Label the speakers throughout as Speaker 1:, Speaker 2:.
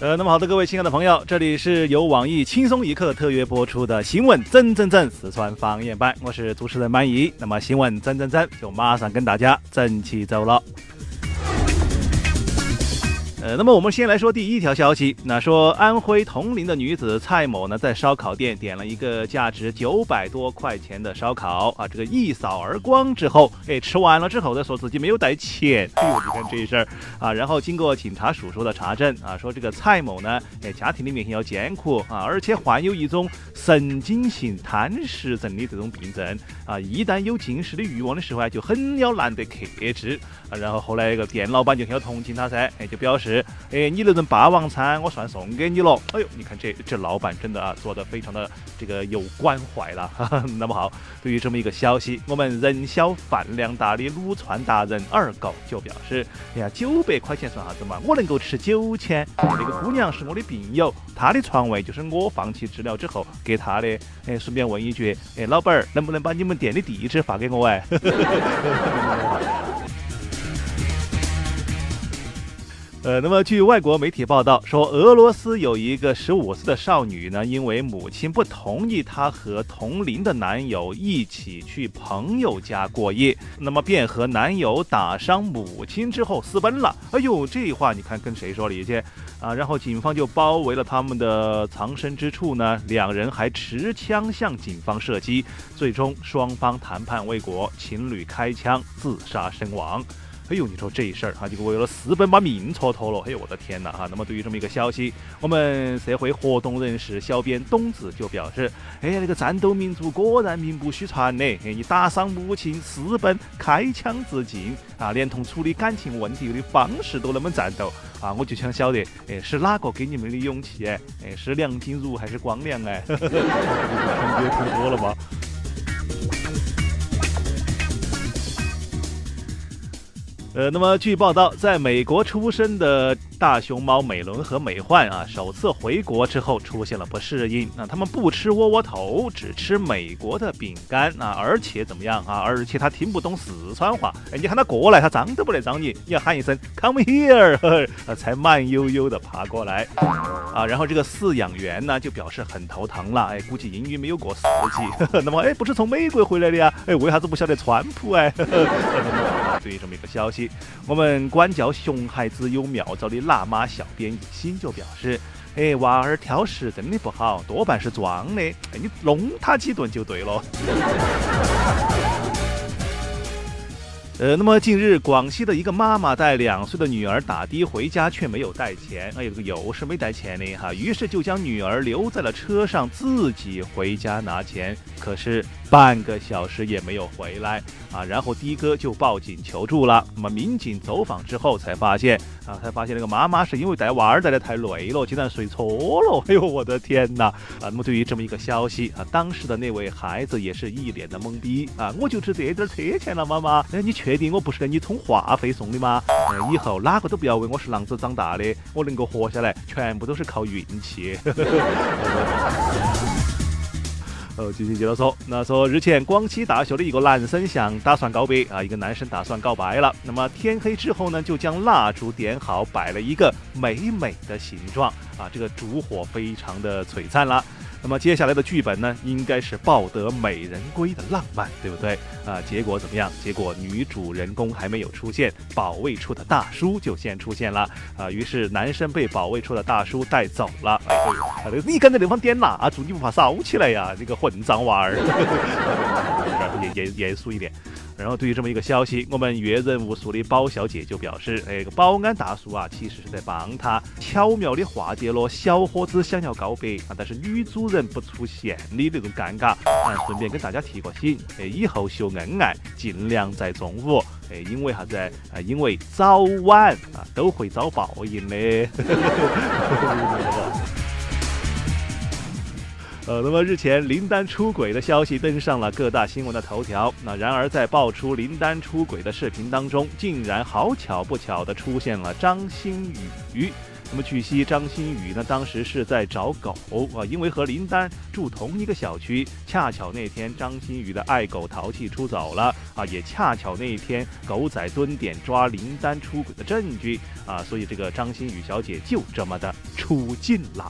Speaker 1: 呃，那么好的，各位亲爱的朋友，这里是由网易轻松一刻特约播出的新闻真真真四川方言版，我是主持人满意。那么新闻真真真就马上跟大家整起走了。那么我们先来说第一条消息。那说安徽铜陵的女子蔡某呢，在烧烤店点了一个价值九百多块钱的烧烤啊，这个一扫而光之后，哎，吃完了之后再说自己没有带钱。哎呦，你看这事儿啊！然后经过警察叔叔的查证啊，说这个蔡某呢，哎，家庭里面要艰苦啊，而且患有一种神经性贪食症的这种病症啊，一旦有进食的欲望的时候啊，就很要难得克制啊。然后后来一个店老板就很要同情他噻，哎，就表示。哎，你那顿霸王餐我算送给你了。哎呦，你看这这老板真的啊，做的非常的这个有关怀了。那么好，对于这么一个消息，我们人小饭量大的撸串达人二狗就表示：哎呀，九百块钱算啥子嘛？我能够吃九千。那个姑娘是我的病友，她的床位就是我放弃治疗之后给她的。哎，顺便问一句，哎，老板儿，能不能把你们店的地址发给我哎？呃，那么据外国媒体报道说，俄罗斯有一个十五岁的少女呢，因为母亲不同意她和同龄的男友一起去朋友家过夜，那么便和男友打伤母亲之后私奔了。哎呦，这话你看跟谁说理去啊？然后警方就包围了他们的藏身之处呢，两人还持枪向警方射击，最终双方谈判未果，情侣开枪自杀身亡。哎呦，你说这一事儿哈，就为了私奔把命蹉跎了。哎呦，我的天哪哈！那么对于这么一个消息，我们社会活动人士小编董子就表示：哎呀，那个战斗民族果然名不虚传呢！哎，你打伤母亲私奔开枪自尽啊，连同处理感情问题的方式都那么战斗啊！我就想晓得，哎，是哪个给你们的勇气？哎，哎是梁静茹还是光良？哎，听歌听多了吗？呃，那么据报道，在美国出生的。大熊猫美伦和美焕啊，首次回国之后出现了不适应。那他们不吃窝窝头，只吃美国的饼干啊，而且怎么样啊？而且他听不懂四川话。哎，你喊他过来，他张都不得张你。你要喊一声 “come here”，才慢悠悠的爬过来。啊，然后这个饲养员呢就表示很头疼了。哎，估计英语没有过四级。那么，哎，不是从美国回来的呀？哎，为啥子不晓得川普？哎，对于这么一个消息，我们管教熊孩子有妙招的。辣妈小编一心就表示：“哎，娃儿挑食真的不好，多半是装的。哎，你弄他几顿就对了。”呃，那么近日，广西的一个妈妈带两岁的女儿打的回家，却没有带钱。哎，这个又是没带钱的哈，于是就将女儿留在了车上，自己回家拿钱。可是半个小时也没有回来啊，然后的哥就报警求助了。那么民警走访之后才发现啊，才发现那个妈妈是因为带娃儿带的太累了，竟然睡错了。哎呦，我的天哪！啊，那么对于这么一个消息啊，当时的那位孩子也是一脸的懵逼啊，我就值这点车钱了，妈妈。哎，你全确定我不是给你充话费送的吗？以后哪个都不要问我是啷子长大的，我能够活下来，全部都是靠运气。哦，继续接着说，那说日前广西大学的一个男生向打算告别啊，一个男生打算告白了。那么天黑之后呢，就将蜡烛点好，摆了一个美美的形状啊，这个烛火非常的璀璨了。那么接下来的剧本呢，应该是抱得美人归的浪漫，对不对啊？结果怎么样？结果女主人公还没有出现，保卫处的大叔就先出现了啊。于是男生被保卫处的大叔带走了。你敢在那方点蜡烛，你不怕烧起来呀？这个混账娃儿，严严严肃一点。然后对于这么一个消息，我们阅人无数的宝小姐就表示：“哎，个保安大叔啊，其实是在帮他巧妙的化解了小伙子想要告白啊，但是女主人不出现的那种尴尬。啊，顺便跟大家提个醒，哎，以后秀恩爱尽量在中午，哎，因为啥子？啊，因为早晚啊都会遭报应的。”呃，那么日前林丹出轨的消息登上了各大新闻的头条。那然而在爆出林丹出轨的视频当中，竟然好巧不巧的出现了张馨予。那么据悉，张馨予呢当时是在找狗啊，因为和林丹住同一个小区，恰巧那天张馨予的爱狗淘气出走了啊，也恰巧那一天狗仔蹲点抓林丹出轨的证据啊，所以这个张馨予小姐就这么的出镜了。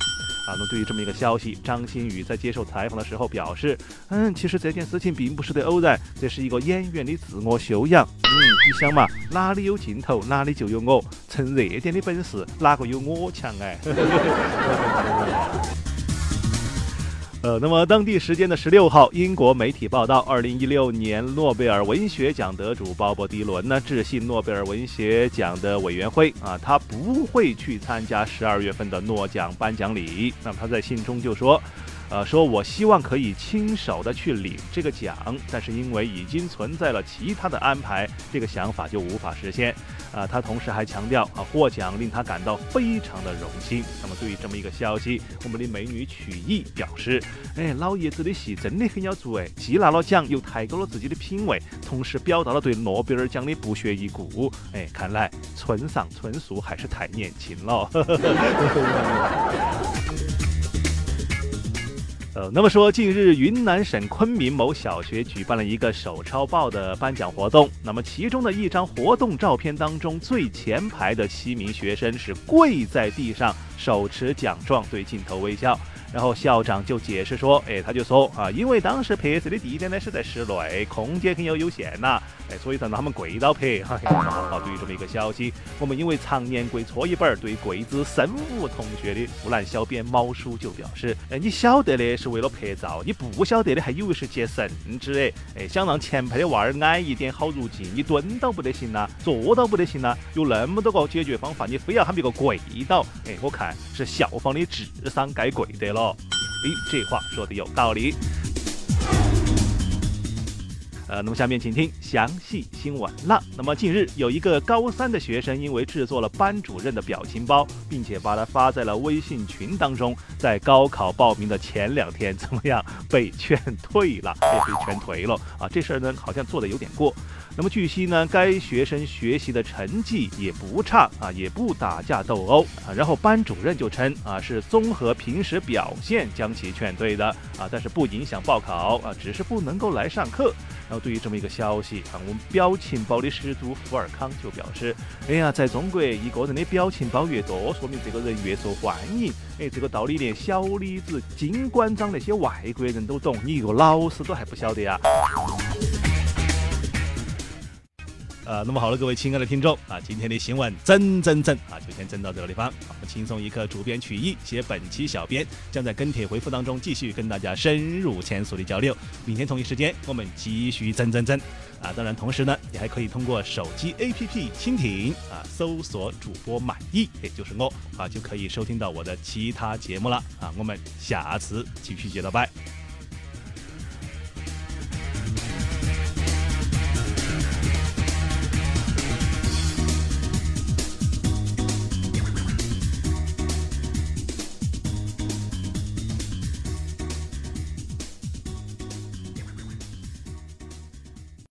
Speaker 1: 啊，那对于这么一个消息，张馨予在接受采访的时候表示，嗯，其实这件事情并不是对偶然，这是一个演员的自我修养。嗯，你想嘛，哪里有镜头，哪里就有我，蹭热点的本事，哪个有我强哎？呃，那么当地时间的十六号，英国媒体报道，二零一六年诺贝尔文学奖得主鲍勃迪伦呢，致信诺贝尔文学奖的委员会啊，他不会去参加十二月份的诺奖颁奖礼。那么他在信中就说。呃，说我希望可以亲手的去领这个奖，但是因为已经存在了其他的安排，这个想法就无法实现。啊，他同时还强调，啊，获奖令他感到非常的荣幸。那么对于这么一个消息，我们的美女曲艺表示，哎，老爷子的戏真的很要足哎，既拿了奖，又抬高了自己的品味，同时表达了对诺贝尔奖的不屑一顾。哎，看来村上春树还是太年轻了。那么说，近日云南省昆明某小学举办了一个手抄报的颁奖活动。那么其中的一张活动照片当中，最前排的七名学生是跪在地上，手持奖状，对镜头微笑。然后校长就解释说，哎，他就说啊，因为当时拍摄的地点呢是在室内，空间很有有限呐，哎，所以让他们跪到拍。哈，好，对于这么一个消息，我们因为常年跪搓衣板，对跪姿身无同学的湖南小编毛叔就表示，哎，你晓得的是为了拍照，你不晓得的还以为是接圣旨哎，哎，想让前排的娃儿矮一点好入镜，你蹲到不得行呐，坐到不得行呐，有那么多个解决方法，你非要喊别个跪倒，哎，我看是校方的智商该跪得了。哦诶，这话说的有道理。呃，那么下面请听详细新闻了。那么近日有一个高三的学生，因为制作了班主任的表情包，并且把它发在了微信群当中，在高考报名的前两天，怎么样被劝退了？被劝退了啊！这事儿呢，好像做的有点过。那么据悉呢，该学生学习的成绩也不差啊，也不打架斗殴啊。然后班主任就称啊，是综合平时表现将其劝退的啊，但是不影响报考啊，只是不能够来上课。然后对于这么一个消息啊，我们表情包的始祖福尔康就表示：哎呀，在中国，一个人的表情包越多，说明这个人越受欢迎。哎，这个道理连小李子、金馆长那些外国人都懂，你一个老师都还不晓得呀？呃，那么好了，各位亲爱的听众啊，今天的新闻整整整啊，就先整到这个地方。我们轻松一刻，主编曲艺写本期小编将在跟帖回复当中继续跟大家深入浅出的交流。明天同一时间我们继续整整整啊！当然，同时呢，你还可以通过手机 APP 蜻蜓啊，搜索主播满意，也就是我啊，就可以收听到我的其他节目了啊。我们下次继续接着拜。